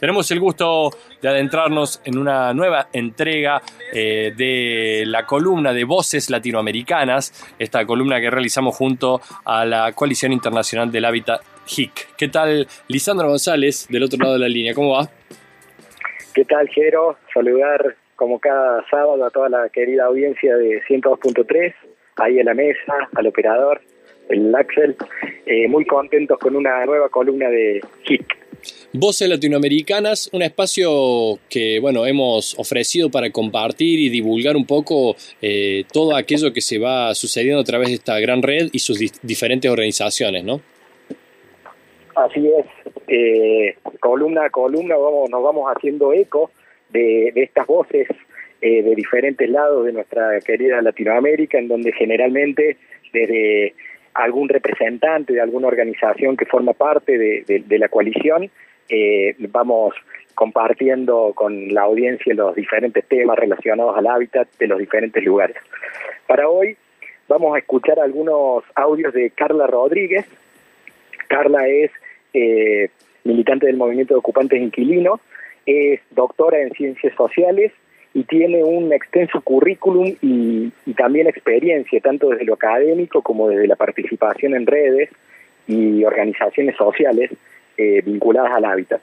Tenemos el gusto de adentrarnos en una nueva entrega eh, de la columna de Voces Latinoamericanas, esta columna que realizamos junto a la Coalición Internacional del Hábitat HIC. ¿Qué tal, Lisandro González, del otro lado de la línea? ¿Cómo va? ¿Qué tal, Jero? Saludar como cada sábado a toda la querida audiencia de 102.3, ahí en la mesa, al operador, el Axel. Eh, muy contentos con una nueva columna de HIC. Voces Latinoamericanas, un espacio que bueno hemos ofrecido para compartir y divulgar un poco eh, todo aquello que se va sucediendo a través de esta gran red y sus diferentes organizaciones, ¿no? Así es, eh, columna a columna vamos, nos vamos haciendo eco de, estas voces eh, de diferentes lados de nuestra querida Latinoamérica, en donde generalmente desde algún representante de alguna organización que forma parte de la coalición eh, vamos compartiendo con la audiencia los diferentes temas relacionados al hábitat de los diferentes lugares. Para hoy vamos a escuchar algunos audios de Carla Rodríguez. Carla es eh, militante del movimiento de ocupantes inquilinos, es doctora en ciencias sociales y tiene un extenso currículum y, también experiencia, tanto desde lo académico como desde la participación en redes y organizaciones sociales eh, vinculadas al hábitat.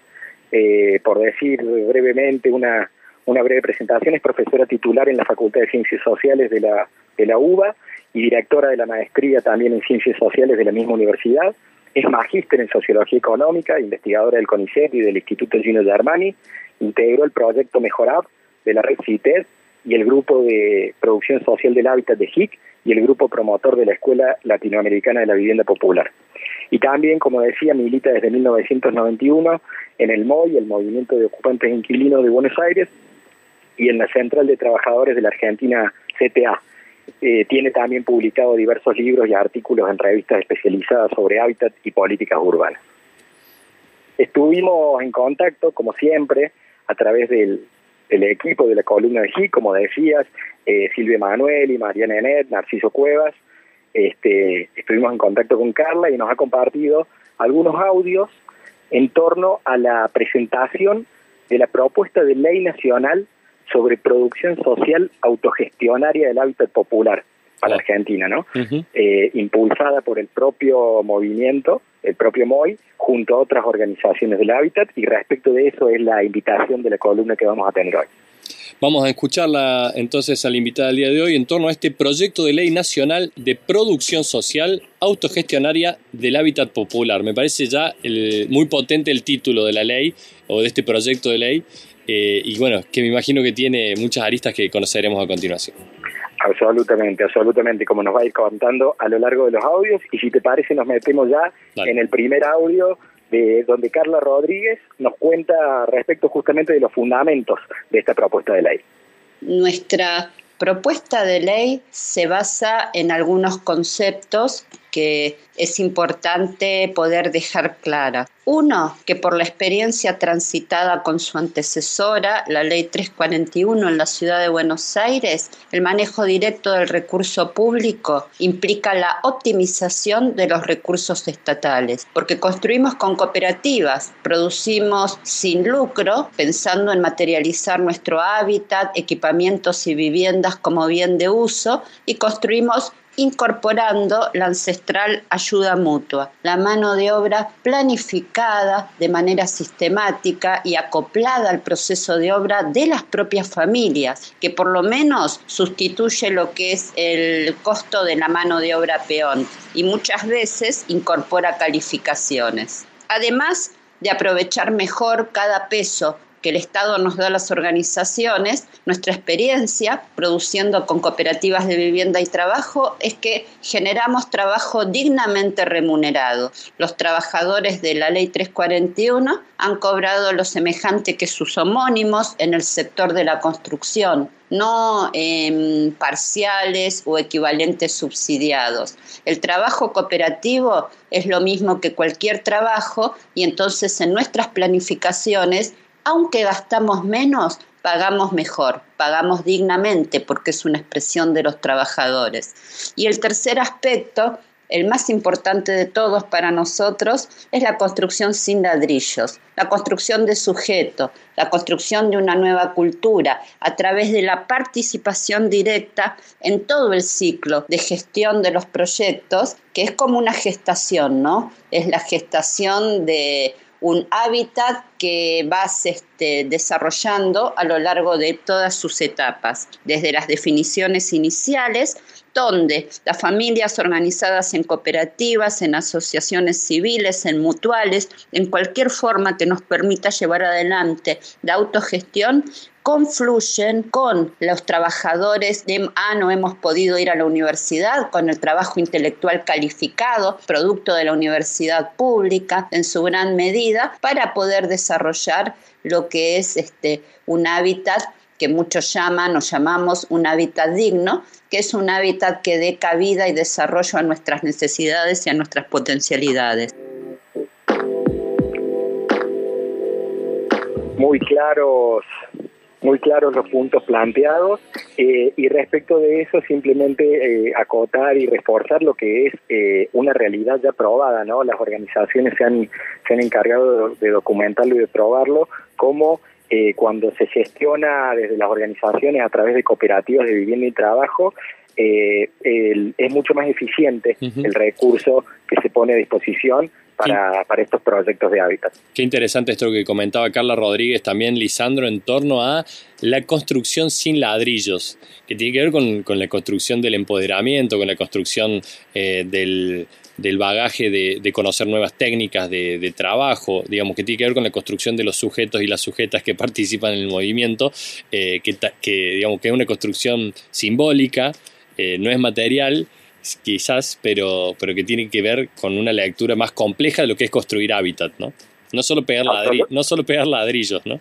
Eh, por decir brevemente una, una breve presentación, es profesora titular en la Facultad de Ciencias Sociales de la, de la UBA y directora de la maestría también en Ciencias Sociales de la misma universidad. Es magíster en Sociología Económica, investigadora del CONICET y del Instituto Gino Germani. Integró el proyecto Mejorab de la red CITES y el grupo de producción social del hábitat de HIC y el grupo promotor de la Escuela Latinoamericana de la Vivienda Popular. Y también, como decía, milita desde 1991 en el MOI, el Movimiento de Ocupantes Inquilinos de Buenos Aires, y en la Central de Trabajadores de la Argentina, CTA. Eh, tiene también publicado diversos libros y artículos en revistas especializadas sobre hábitat y políticas urbanas. Estuvimos en contacto, como siempre, a través del, equipo de la columna de GI, como decías, eh, Silvia Manuel y Mariana Enet, Narciso Cuevas, este, estuvimos en contacto con Carla y nos ha compartido algunos audios en torno a la presentación de la propuesta de ley nacional sobre producción social autogestionaria del hábitat popular para Argentina, ¿no? Eh, impulsada por el propio movimiento, el propio MOI, junto a otras organizaciones del hábitat, y respecto de eso es la invitación de la columna que vamos a tener hoy. Vamos a escucharla entonces a la invitada del día de hoy en torno a este proyecto de ley nacional de producción social autogestionaria del hábitat popular. Me parece ya muy potente el título de la ley o de este proyecto de ley eh, y bueno, que me imagino que tiene muchas aristas que conoceremos a continuación. Absolutamente, absolutamente, como nos va a ir contando a lo largo de los audios. Y si te parece, nos metemos ya en el primer audio de donde Carla Rodríguez nos cuenta respecto justamente de los fundamentos de esta propuesta de ley. Nuestra propuesta de ley se basa en algunos conceptos es importante poder dejar clara. Uno, que por la experiencia transitada con su antecesora, la Ley 341 en la ciudad de Buenos Aires, el manejo directo del recurso público implica la optimización de los recursos estatales, porque construimos con cooperativas, producimos sin lucro, pensando en materializar nuestro hábitat, equipamientos y viviendas como bien de uso, y construimos incorporando la ancestral ayuda mutua, la mano de obra planificada de manera sistemática y acoplada al proceso de obra de las propias familias, que por lo menos sustituye lo que es el costo de la mano de obra peón y muchas veces incorpora calificaciones. Además de aprovechar mejor cada peso que el Estado nos da a las organizaciones, nuestra experiencia produciendo con cooperativas de vivienda y trabajo es que generamos trabajo dignamente remunerado. Los trabajadores de la Ley 341 han cobrado lo semejante que sus homónimos en el sector de la construcción, no parciales o equivalentes subsidiados. El trabajo cooperativo es lo mismo que cualquier trabajo y entonces en nuestras planificaciones aunque gastamos menos, pagamos mejor, pagamos dignamente porque es una expresión de los trabajadores. Y el tercer aspecto el más importante de todos para nosotros es la construcción sin ladrillos, la construcción de sujeto, la construcción de una nueva cultura a través de la participación directa en todo el ciclo de gestión de los proyectos, que es como una gestación, ¿no? Es la gestación de un hábitat que vas este, desarrollando a lo largo de todas sus etapas, desde las definiciones iniciales, donde las familias organizadas en cooperativas, en asociaciones civiles, en mutuales, en cualquier forma que nos permita llevar adelante la autogestión, confluyen con los trabajadores de, ah, no hemos podido ir a la universidad, con el trabajo intelectual calificado, producto de la universidad pública en su gran medida, para poder desarrollar lo que es este, un hábitat que muchos llaman o llamamos un hábitat digno, que es un hábitat que dé cabida y desarrollo a nuestras necesidades y a nuestras potencialidades. Muy claros muy claros los puntos planteados eh, y respecto de eso simplemente eh, acotar y reforzar lo que es eh, una realidad ya probada, ¿no? Las organizaciones se han, se han encargado de, documentarlo y de probarlo, como cuando se gestiona desde las organizaciones a través de cooperativas de vivienda y trabajo, es mucho más eficiente el recurso que se pone a disposición para, para, estos proyectos de hábitat. Qué interesante esto que comentaba Carla Rodríguez, también Lisandro, en torno a la construcción sin ladrillos, que tiene que ver con, con la construcción del empoderamiento, con la construcción eh, del, del, bagaje de, de, conocer nuevas técnicas de, de, trabajo, digamos, que tiene que ver con la construcción de los sujetos y las sujetas que participan en el movimiento, eh, que, que, digamos, que es una construcción simbólica, eh, no es material quizás, pero, pero que tiene que ver con una lectura más compleja de lo que es construir hábitat, ¿no? No solo pegar, no solo pegar ladrillos, ¿no?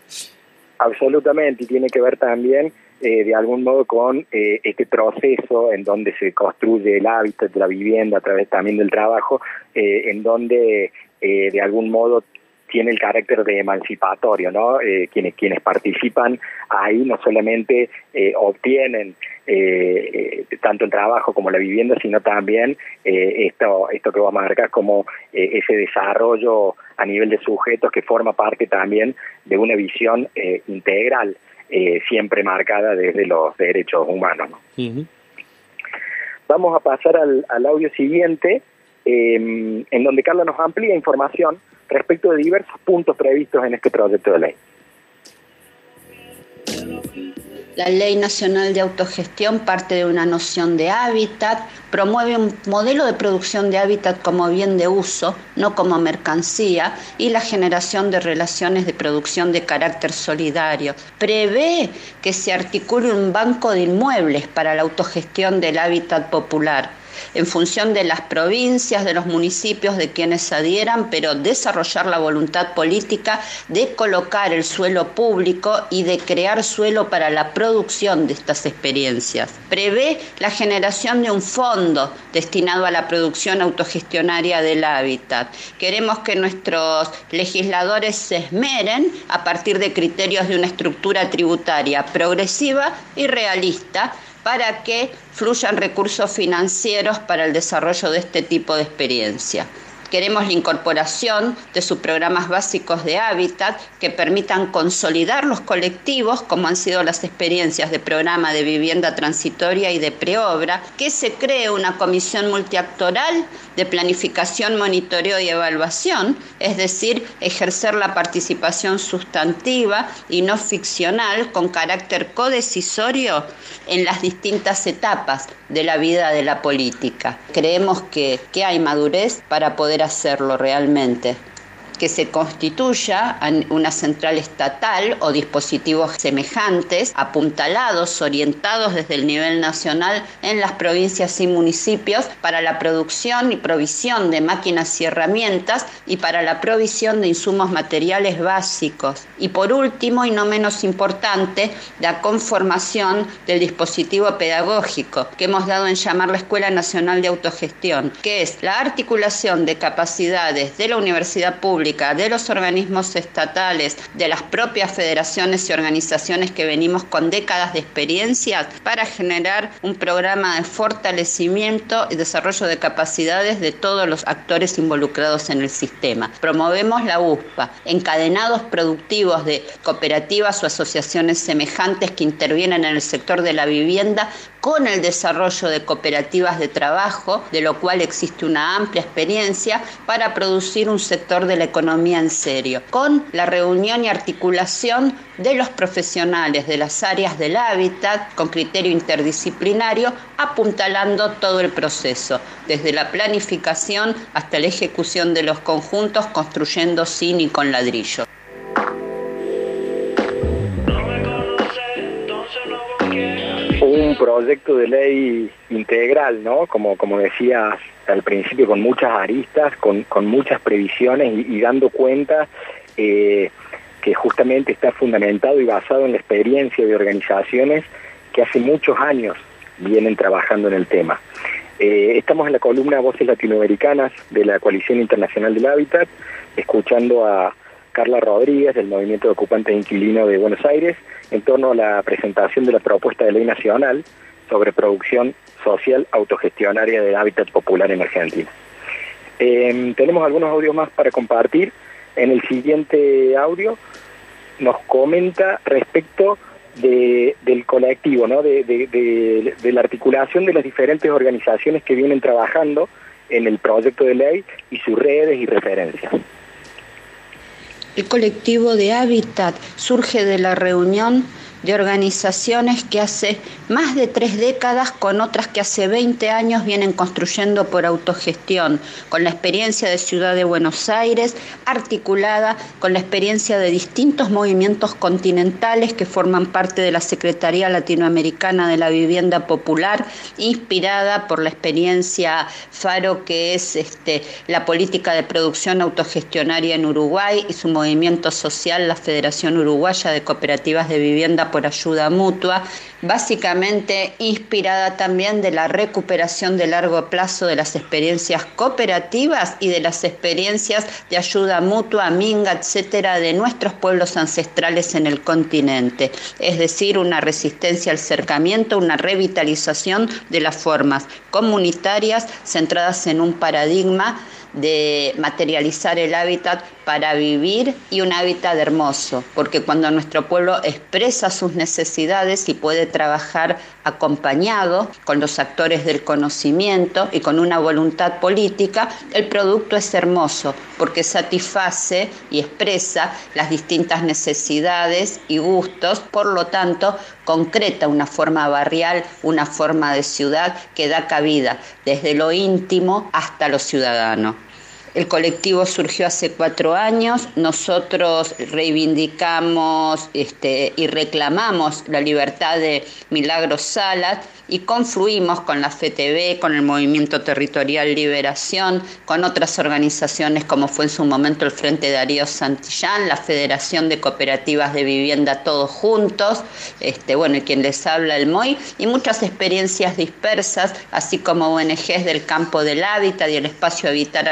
Absolutamente, y tiene que ver también eh, de algún modo con eh, este proceso en donde se construye el hábitat de la vivienda a través también del trabajo, eh, en donde de algún modo tiene el carácter de emancipatorio, ¿no? Eh, quienes, quienes participan ahí no solamente eh, obtienen eh, tanto el trabajo como la vivienda, sino también esto, esto que vos marcas como ese desarrollo a nivel de sujetos que forma parte también de una visión integral, siempre marcada desde los derechos humanos. Vamos a pasar al, al audio siguiente, en donde Carla nos amplía información respecto de diversos puntos previstos en este proyecto de ley. La Ley Nacional de Autogestión parte de una noción de hábitat, promueve un modelo de producción de hábitat como bien de uso, no como mercancía, y la generación de relaciones de producción de carácter solidario. Prevé que se articule un banco de inmuebles para la autogestión del hábitat popular en función de las provincias, de los municipios, de quienes adhieran, pero desarrollar la voluntad política de colocar el suelo público y de crear suelo para la producción de estas experiencias. Prevé la generación de un fondo destinado a la producción autogestionaria del hábitat. Queremos que nuestros legisladores se esmeren a partir de criterios de una estructura tributaria progresiva y realista para que fluyan recursos financieros para el desarrollo de este tipo de experiencia. Queremos la incorporación de sus programas básicos de hábitat que permitan consolidar los colectivos, como han sido las experiencias de programa de vivienda transitoria y de preobra, que se cree una comisión multiactoral de planificación, monitoreo y evaluación, es decir, ejercer la participación sustantiva y no ficcional con carácter codecisorio en las distintas etapas de la vida de la política. Creemos que, que hay madurez para poder hacerlo realmente que se constituya una central estatal o dispositivos semejantes, apuntalados, orientados desde el nivel nacional en las provincias y municipios para la producción y provisión de máquinas y herramientas y para la provisión de insumos materiales básicos. Y por último, y no menos importante, la conformación del dispositivo pedagógico que hemos dado en llamar la Escuela Nacional de Autogestión, que es la articulación de capacidades de la universidad pública de los organismos estatales, de las propias federaciones y organizaciones que venimos con décadas de experiencias para generar un programa de fortalecimiento y desarrollo de capacidades de todos los actores involucrados en el sistema. Promovemos la USPA, encadenados productivos de cooperativas o asociaciones semejantes que intervienen en el sector de la vivienda con el desarrollo de cooperativas de trabajo, de lo cual existe una amplia experiencia para producir un sector de la economía en serio, con la reunión y articulación de los profesionales de las áreas del hábitat con criterio interdisciplinario, apuntalando todo el proceso, desde la planificación hasta la ejecución de los conjuntos, construyendo sin y con ladrillo. Proyecto de ley integral, ¿no? Como, como decías al principio, con muchas aristas, con, con muchas previsiones y, dando cuenta eh, que justamente está fundamentado y basado en la experiencia de organizaciones que hace muchos años vienen trabajando en el tema. Eh, estamos en la columna Voces Latinoamericanas de la Coalición Internacional del Hábitat, escuchando a Carla Rodríguez del Movimiento de Ocupantes Inquilino de Buenos Aires en torno a la presentación de la propuesta de ley nacional sobre producción social autogestionaria del hábitat popular en Argentina. Em, tenemos algunos audios más para compartir. En el siguiente audio nos comenta respecto del colectivo, ¿no? de, de la articulación de las diferentes organizaciones que vienen trabajando en el proyecto de ley y sus redes y referencias. El colectivo de Hábitat surge de la reunión de organizaciones que hace más de tres décadas con otras que hace 20 años vienen construyendo por autogestión, con la experiencia de Ciudad de Buenos Aires, articulada con la experiencia de distintos movimientos continentales que forman parte de la Secretaría Latinoamericana de la Vivienda Popular, inspirada por la experiencia FARO, que es este, la política de producción autogestionaria en Uruguay y su movimiento social, la Federación Uruguaya de Cooperativas de Vivienda por Ayuda Mutua, básicamente inspirada también de la recuperación de largo plazo de las experiencias cooperativas y de las experiencias de ayuda mutua, minga, etcétera, de nuestros pueblos ancestrales en el continente. Es decir, una resistencia al cercamiento, una revitalización de las formas comunitarias centradas en un paradigma de materializar el hábitat para vivir y un hábitat hermoso, porque cuando nuestro pueblo expresa sus necesidades y puede trabajar acompañado con los actores del conocimiento y con una voluntad política, el producto es hermoso, porque satisface y expresa las distintas necesidades y gustos, por lo tanto, concreta una forma barrial, una forma de ciudad que da cabida desde lo íntimo hasta lo ciudadano. El colectivo surgió hace cuatro años. Nosotros reivindicamos este, y reclamamos la libertad de Milagros Salas y confluimos con la FTV, con el Movimiento Territorial Liberación, con otras organizaciones como fue en su momento el Frente Darío Santillán, la Federación de Cooperativas de Vivienda Todos Juntos, este, bueno, y quien les habla el MOI, y muchas experiencias dispersas, así como ONGs del campo del hábitat y el espacio Habitar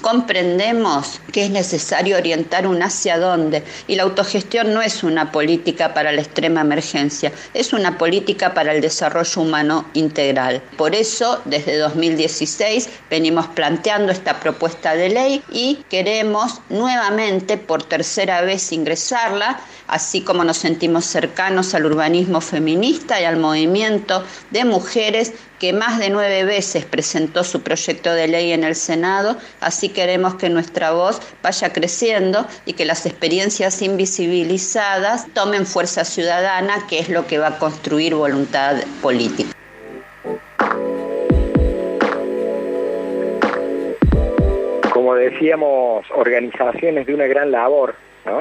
Comprendemos que es necesario orientar un hacia dónde, y la autogestión no es una política para la extrema emergencia, es una política para el desarrollo humano integral. Por eso, desde 2016 venimos planteando esta propuesta de ley y queremos nuevamente, por tercera vez, ingresarla, así como nos sentimos cercanos al urbanismo feminista y al movimiento de mujeres que más de nueve veces presentó su proyecto de ley en el Senado, así queremos que nuestra voz vaya creciendo y que las experiencias invisibilizadas tomen fuerza ciudadana, que es lo que va a construir voluntad política. Como decíamos, organizaciones de una gran labor,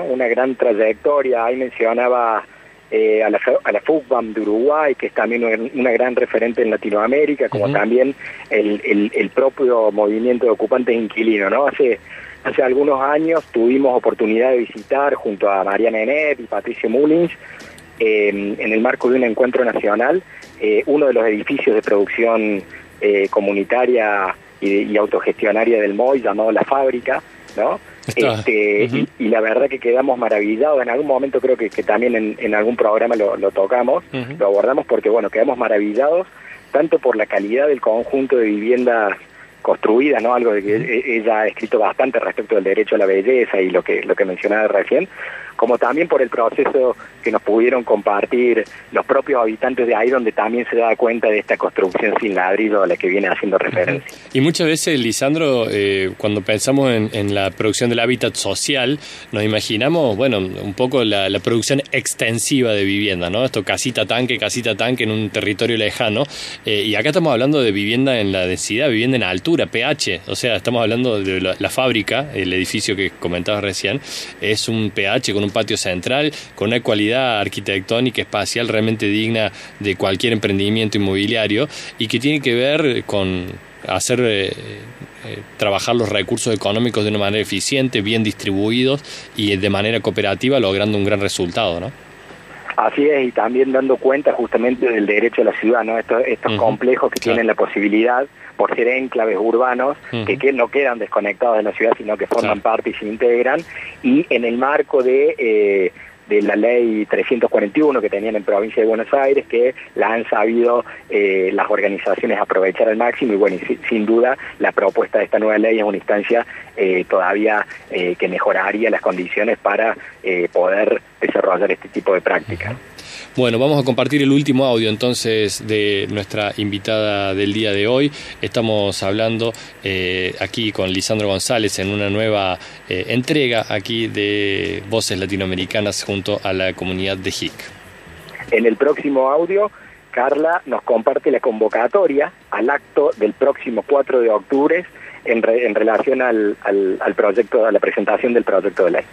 una gran trayectoria, ahí mencionaba eh, a, la, a la FUCBAM de Uruguay, que es también una, gran referente en Latinoamérica, como también el, el, propio movimiento de ocupantes inquilinos. ¿no? Hace, hace algunos años tuvimos oportunidad de visitar junto a Mariana Enet y Patricio Mullins, en el marco de un encuentro nacional, eh, uno de los edificios de producción eh, comunitaria y, y, autogestionaria del MOI llamado La Fábrica, ¿no? Este, y, la verdad que quedamos maravillados. En algún momento creo que, también en, algún programa lo, tocamos, lo abordamos porque, bueno, quedamos maravillados tanto por la calidad del conjunto de viviendas construidas, ¿no? Algo de que ella ha escrito bastante respecto del derecho a la belleza y lo que lo que mencionaba recién, como también por el proceso que nos pudieron compartir los propios habitantes de ahí, donde también se da cuenta de esta construcción sin ladrillo a la que viene haciendo referencia. Y muchas veces, Lisandro, eh, cuando pensamos en, la producción del hábitat social, nos imaginamos, bueno, un poco la, producción extensiva de vivienda, ¿no? Esto casita tanque, casita tanque en un territorio lejano. Eh, y acá estamos hablando de vivienda en la densidad, vivienda en altura, pH. O sea, estamos hablando de la, la fábrica, el edificio que comentabas recién, es un pH con un patio central, con una cualidad arquitectónica, espacial realmente digna de cualquier emprendimiento inmobiliario y que tiene que ver con hacer eh, eh, trabajar los recursos económicos de una manera eficiente, bien distribuidos y de manera cooperativa, logrando un gran resultado, ¿no? Así es, y también dando cuenta justamente del derecho a la ciudad, ¿no? Estos, estos complejos que tienen la posibilidad, por ser enclaves urbanos, que, no quedan desconectados de la ciudad, sino que forman parte y se integran, y en el marco de... Eh, de la ley 341 que tenían en provincia de Buenos Aires, que la han sabido eh, las organizaciones aprovechar al máximo y bueno, sin duda la propuesta de esta nueva ley es una instancia eh, todavía que mejoraría las condiciones para poder desarrollar este tipo de prácticas. Bueno, vamos a compartir el último audio entonces de nuestra invitada del día de hoy. Estamos hablando eh, aquí con Lisandro González en una nueva eh, entrega aquí de Voces Latinoamericanas junto a la comunidad de HIC. En el próximo audio, Carla nos comparte la convocatoria al acto del próximo 4 de octubre en, en relación al, al proyecto, a la presentación del proyecto de ley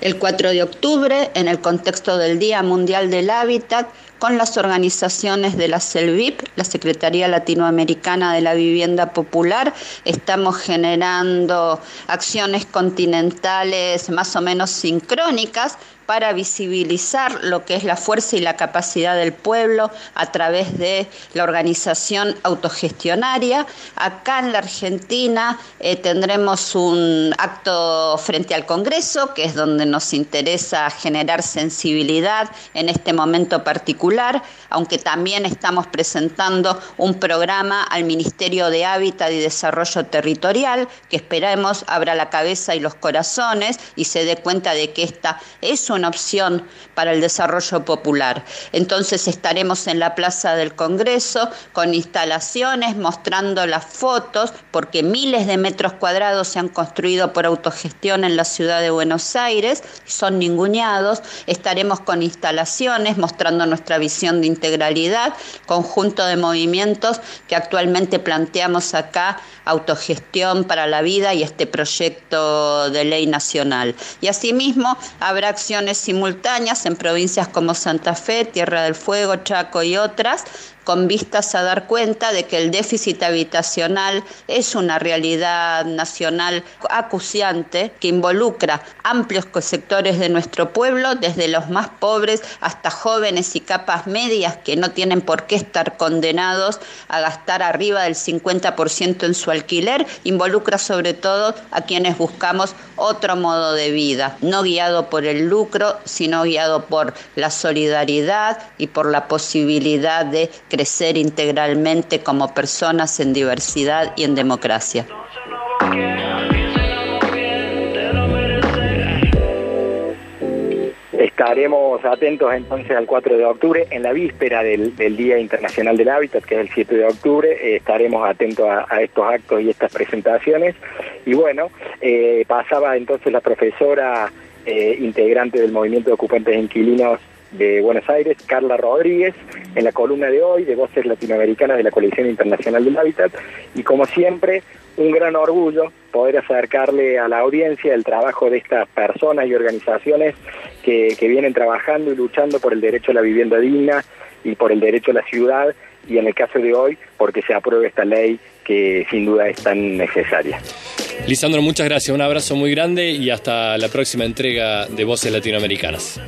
el 4 de octubre en el contexto del Día Mundial del Hábitat con las organizaciones de la CELVIP, la Secretaría Latinoamericana de la Vivienda Popular. Estamos generando acciones continentales más o menos sincrónicas para visibilizar lo que es la fuerza y la capacidad del pueblo a través de la organización autogestionaria. Acá en la Argentina eh, tendremos un acto frente al Congreso, que es donde nos interesa generar sensibilidad en este momento particular, aunque también estamos presentando un programa al Ministerio de Hábitat y Desarrollo Territorial, que esperemos abra la cabeza y los corazones y se dé cuenta de que esta es una opción para el desarrollo popular. Entonces estaremos en la Plaza del Congreso con instalaciones mostrando las fotos, porque miles de metros cuadrados se han construido por autogestión en la ciudad de Buenos Aires, son ninguneados. Estaremos con instalaciones mostrando nuestra visión de integralidad, conjunto de movimientos que actualmente planteamos acá, autogestión para la vida y este proyecto de ley nacional. Y asimismo habrá acciones simultáneas en provincias como Santa Fe, Tierra del Fuego, Chaco y otras, con vistas a dar cuenta de que el déficit habitacional es una realidad nacional acuciante que involucra amplios sectores de nuestro pueblo, desde los más pobres hasta jóvenes y capas medias que no tienen por qué estar condenados a gastar arriba del 50% en su alquiler, involucra sobre todo a quienes buscamos otro modo de vida, no guiado por el lucro, sino guiado por la solidaridad y por la posibilidad de crecer integralmente como personas en diversidad y en democracia. Estaremos atentos entonces al 4 de octubre, en la víspera del, Día Internacional del Hábitat, que es el 7 de octubre, eh, estaremos atentos a, estos actos y estas presentaciones. Y bueno, eh, pasaba entonces la profesora eh, integrante del Movimiento de Ocupantes Inquilinos de Buenos Aires, Carla Rodríguez, en la columna de hoy de Voces Latinoamericanas de la Coalición Internacional del Hábitat. Y como siempre, un gran orgullo poder acercarle a la audiencia el trabajo de estas personas y organizaciones que, que vienen trabajando y luchando por el derecho a la vivienda digna y por el derecho a la ciudad y en el caso de hoy porque se apruebe esta ley que sin duda es tan necesaria. Lisandro, muchas gracias, un abrazo muy grande y hasta la próxima entrega de Voces Latinoamericanas.